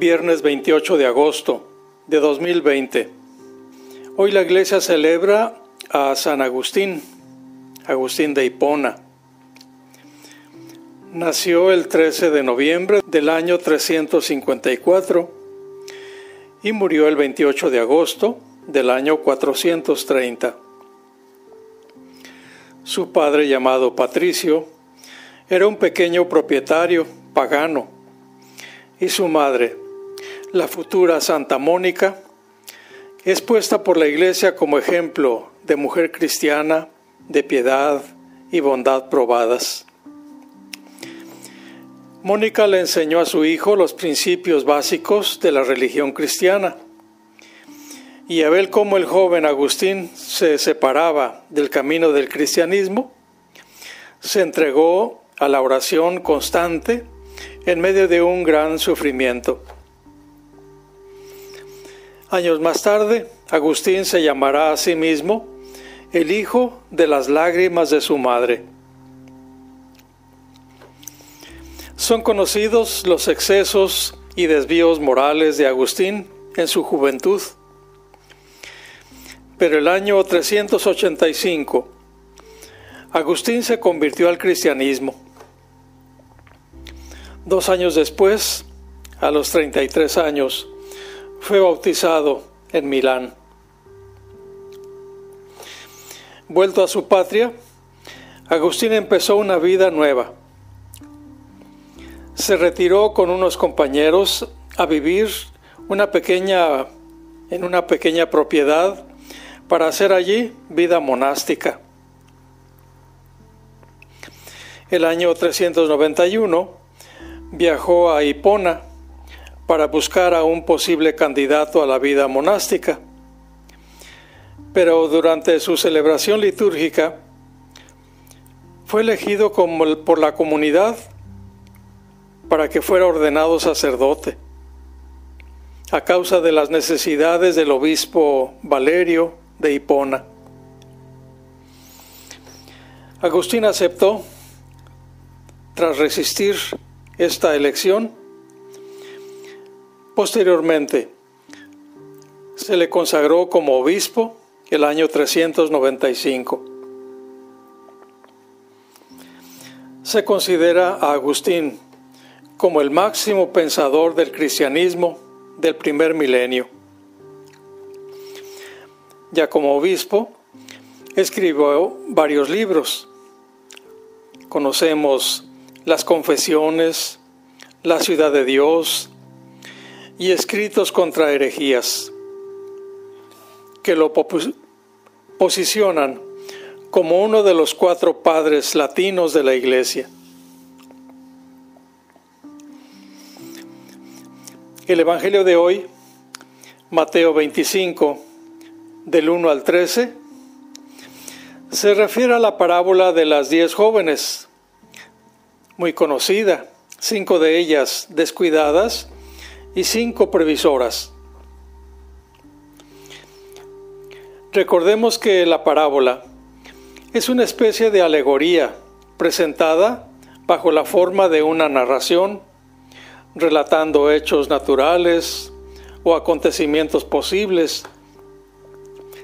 viernes 28 de agosto de 2020. Hoy la iglesia celebra a San Agustín, Agustín de Hipona. Nació el 13 de noviembre del año 354 y murió el 28 de agosto del año 430. Su padre, llamado Patricio, era un pequeño propietario pagano y su madre, la futura Santa Mónica, es puesta por la Iglesia como ejemplo de mujer cristiana, de piedad y bondad probadas. Mónica le enseñó a su hijo los principios básicos de la religión cristiana y a ver cómo el joven Agustín se separaba del camino del cristianismo, se entregó a la oración constante en medio de un gran sufrimiento. Años más tarde, Agustín se llamará a sí mismo el hijo de las lágrimas de su madre. Son conocidos los excesos y desvíos morales de Agustín en su juventud. Pero el año 385, Agustín se convirtió al cristianismo Dos años después, a los 33 años, fue bautizado en Milán. Vuelto a su patria, Agustín empezó una vida nueva. Se retiró con unos compañeros a vivir una pequeña, en una pequeña propiedad para hacer allí vida monástica. El año 391 viajó a Hipona para buscar a un posible candidato a la vida monástica. Pero durante su celebración litúrgica fue elegido por la comunidad para que fuera ordenado sacerdote a causa de las necesidades del obispo Valerio de Hipona. Agustín aceptó tras resistir esta elección. Posteriormente, se le consagró como obispo el año 395. Se considera a Agustín como el máximo pensador del cristianismo del primer milenio. Ya como obispo, escribió varios libros. Conocemos las confesiones, la ciudad de Dios y escritos contra herejías que lo posicionan como uno de los cuatro padres latinos de la Iglesia. El Evangelio de hoy, Mateo 25, del 1 al 13, se refiere a la parábola de las diez jóvenes muy conocida, cinco de ellas descuidadas y cinco previsoras. Recordemos que la parábola es una especie de alegoría presentada bajo la forma de una narración, relatando hechos naturales o acontecimientos posibles,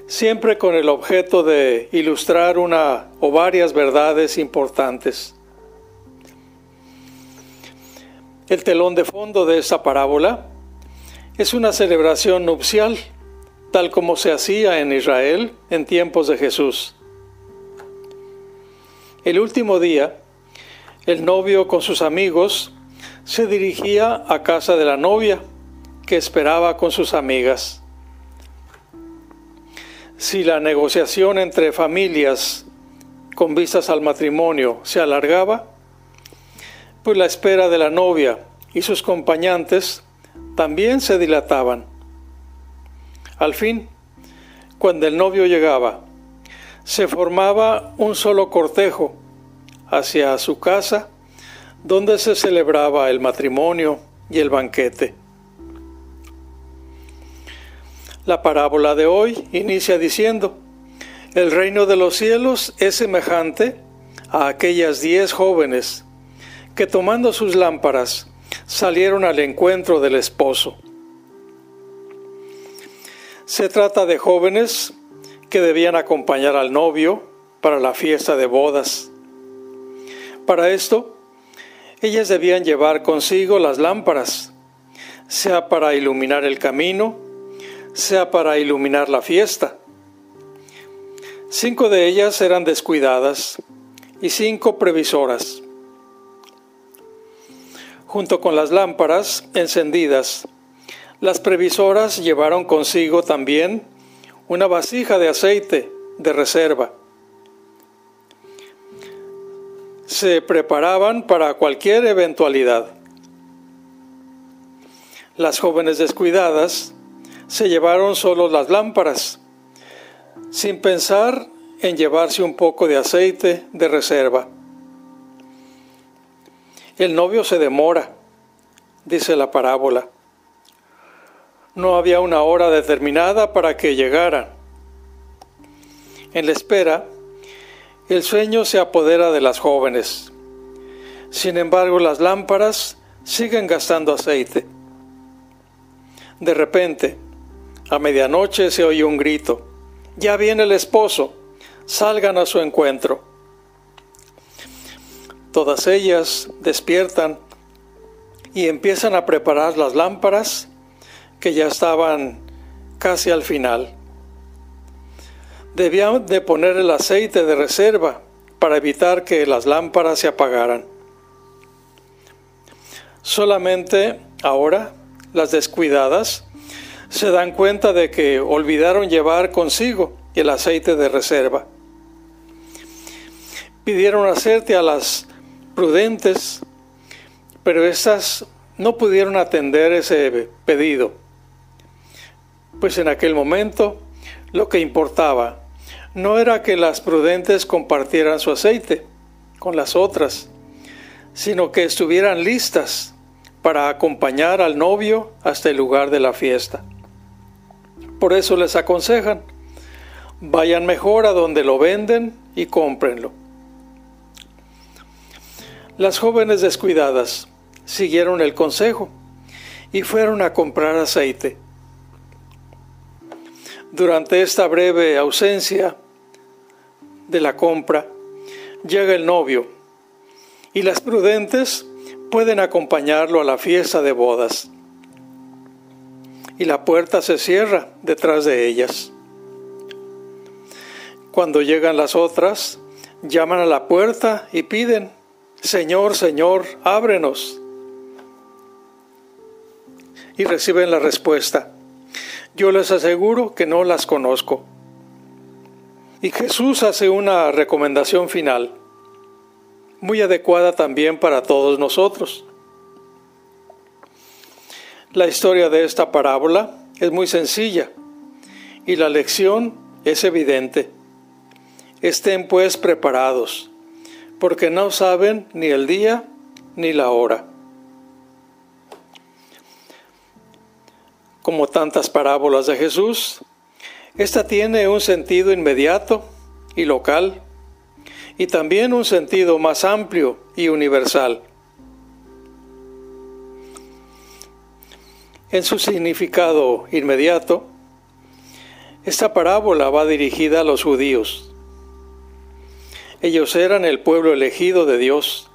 siempre con el objeto de ilustrar una o varias verdades importantes. El telón de fondo de esta parábola es una celebración nupcial, tal como se hacía en Israel en tiempos de Jesús. El último día, el novio con sus amigos se dirigía a casa de la novia, que esperaba con sus amigas. Si la negociación entre familias con vistas al matrimonio se alargaba, pues la espera de la novia y sus acompañantes también se dilataban. Al fin, cuando el novio llegaba, se formaba un solo cortejo hacia su casa, donde se celebraba el matrimonio y el banquete. La parábola de hoy inicia diciendo, el reino de los cielos es semejante a aquellas diez jóvenes que tomando sus lámparas salieron al encuentro del esposo. Se trata de jóvenes que debían acompañar al novio para la fiesta de bodas. Para esto, ellas debían llevar consigo las lámparas, sea para iluminar el camino, sea para iluminar la fiesta. Cinco de ellas eran descuidadas y cinco previsoras. Junto con las lámparas encendidas, las previsoras llevaron consigo también una vasija de aceite de reserva. Se preparaban para cualquier eventualidad. Las jóvenes descuidadas se llevaron solo las lámparas, sin pensar en llevarse un poco de aceite de reserva. El novio se demora, dice la parábola. No había una hora determinada para que llegara. En la espera, el sueño se apodera de las jóvenes. Sin embargo, las lámparas siguen gastando aceite. De repente, a medianoche se oye un grito. Ya viene el esposo, salgan a su encuentro. Todas ellas despiertan y empiezan a preparar las lámparas que ya estaban casi al final. Debían de poner el aceite de reserva para evitar que las lámparas se apagaran. Solamente ahora las descuidadas se dan cuenta de que olvidaron llevar consigo el aceite de reserva. Pidieron aceite a las prudentes, pero estas no pudieron atender ese pedido pues en aquel momento lo que importaba no era que las prudentes compartieran su aceite con las otras, sino que estuvieran listas para acompañar al novio hasta el lugar de la fiesta. Por eso les aconsejan, vayan mejor a donde lo venden y cómprenlo. Las jóvenes descuidadas siguieron el consejo y fueron a comprar aceite. Durante esta breve ausencia de la compra, llega el novio y las prudentes pueden acompañarlo a la fiesta de bodas. Y la puerta se cierra detrás de ellas. Cuando llegan las otras, llaman a la puerta y piden, Señor, Señor, ábrenos. Y reciben la respuesta, yo les aseguro que no las conozco. Y Jesús hace una recomendación final, muy adecuada también para todos nosotros. La historia de esta parábola es muy sencilla y la lección es evidente. Estén pues preparados, porque no saben ni el día ni la hora. como tantas parábolas de Jesús, esta tiene un sentido inmediato y local y también un sentido más amplio y universal. En su significado inmediato, esta parábola va dirigida a los judíos. Ellos eran el pueblo elegido de Dios.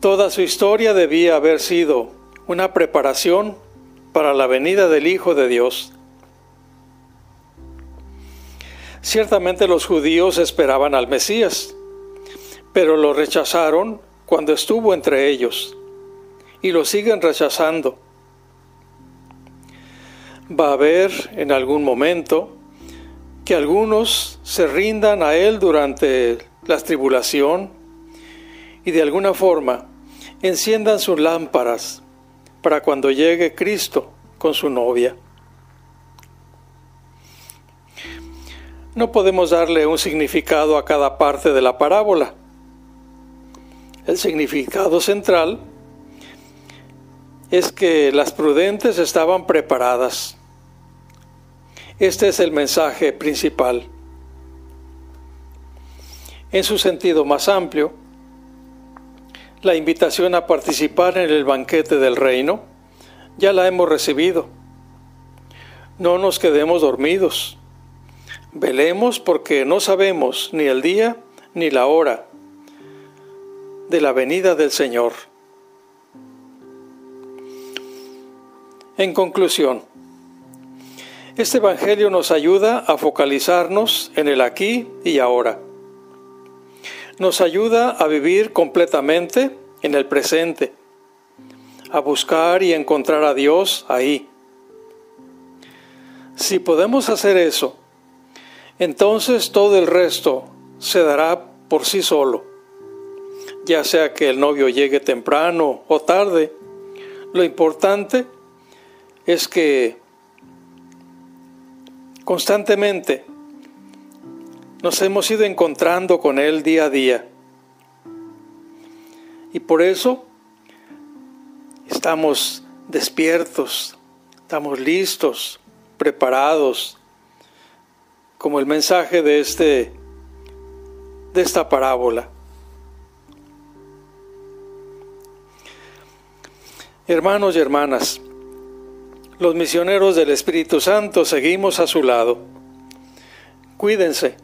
Toda su historia debía haber sido una preparación para la venida del Hijo de Dios. Ciertamente los judíos esperaban al Mesías, pero lo rechazaron cuando estuvo entre ellos y lo siguen rechazando. Va a haber en algún momento que algunos se rindan a Él durante la tribulación y de alguna forma enciendan sus lámparas para cuando llegue Cristo con su novia. No podemos darle un significado a cada parte de la parábola. El significado central es que las prudentes estaban preparadas. Este es el mensaje principal. En su sentido más amplio, La invitación a participar en el banquete del reino ya la hemos recibido. No nos quedemos dormidos. Velemos porque no sabemos ni el día ni la hora de la venida del Señor. En conclusión, este Evangelio nos ayuda a focalizarnos en el aquí y ahora nos ayuda a vivir completamente en el presente, a buscar y encontrar a Dios ahí. Si podemos hacer eso, entonces todo el resto se dará por sí solo. Ya sea que el novio llegue temprano o tarde, lo importante es que constantemente nos hemos ido encontrando con Él día a día. Y por eso estamos despiertos, estamos listos, preparados, como el mensaje de, este, de esta parábola. Hermanos y hermanas, los misioneros del Espíritu Santo seguimos a su lado. Cuídense